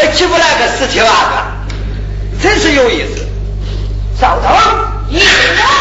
还欺负那个十七八个，真是有意思。上头，一走。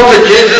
volta disso,